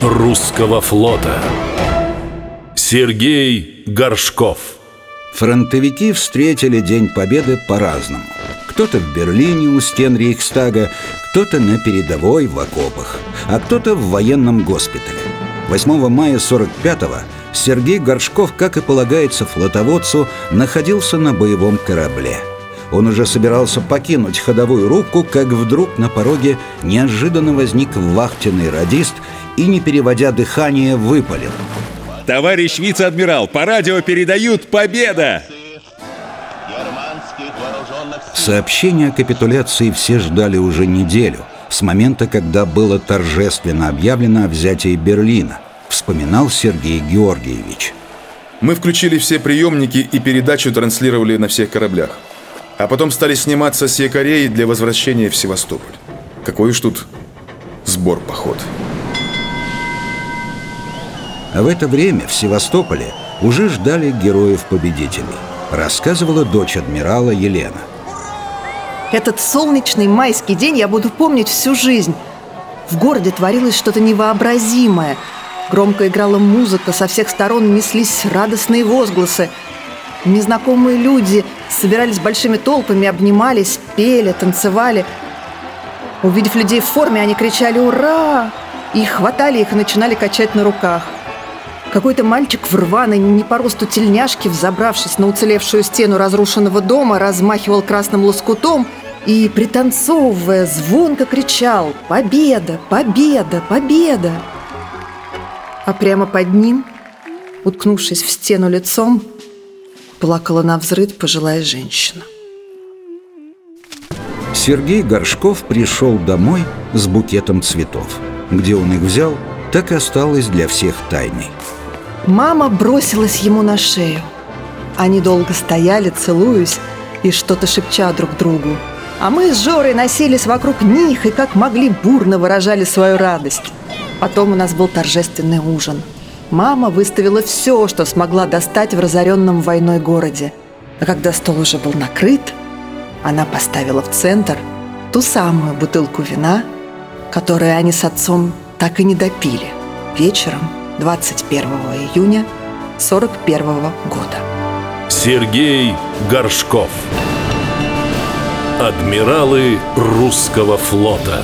русского флота Сергей Горшков Фронтовики встретили День Победы по-разному. Кто-то в Берлине у стен Рейхстага, кто-то на передовой в окопах, а кто-то в военном госпитале. 8 мая 45-го Сергей Горшков, как и полагается флотоводцу, находился на боевом корабле. Он уже собирался покинуть ходовую рубку, как вдруг на пороге неожиданно возник вахтенный радист и, не переводя дыхание, выпалил. Товарищ вице-адмирал, по радио передают «Победа!» Сообщение о капитуляции все ждали уже неделю, с момента, когда было торжественно объявлено о взятии Берлина, вспоминал Сергей Георгиевич. Мы включили все приемники и передачу транслировали на всех кораблях. А потом стали сниматься с якорей для возвращения в Севастополь. Какой уж тут сбор поход. А в это время в Севастополе уже ждали героев-победителей. Рассказывала дочь адмирала Елена. Этот солнечный майский день я буду помнить всю жизнь. В городе творилось что-то невообразимое. Громко играла музыка, со всех сторон неслись радостные возгласы. Незнакомые люди собирались большими толпами, обнимались, пели, танцевали. Увидев людей в форме, они кричали «Ура!» и хватали их и начинали качать на руках. Какой-то мальчик в рваной, не по росту тельняшке, взобравшись на уцелевшую стену разрушенного дома, размахивал красным лоскутом и, пританцовывая, звонко кричал «Победа! Победа! Победа!» А прямо под ним, уткнувшись в стену лицом, плакала на взрыв пожилая женщина. Сергей Горшков пришел домой с букетом цветов. Где он их взял, так и осталось для всех тайной. Мама бросилась ему на шею. Они долго стояли, целуясь и что-то шепча друг другу. А мы с Жорой носились вокруг них и как могли бурно выражали свою радость. Потом у нас был торжественный ужин. Мама выставила все, что смогла достать в разоренном войной городе. А когда стол уже был накрыт, она поставила в центр ту самую бутылку вина, которую они с отцом так и не допили вечером 21 июня 41 года. Сергей Горшков Адмиралы русского флота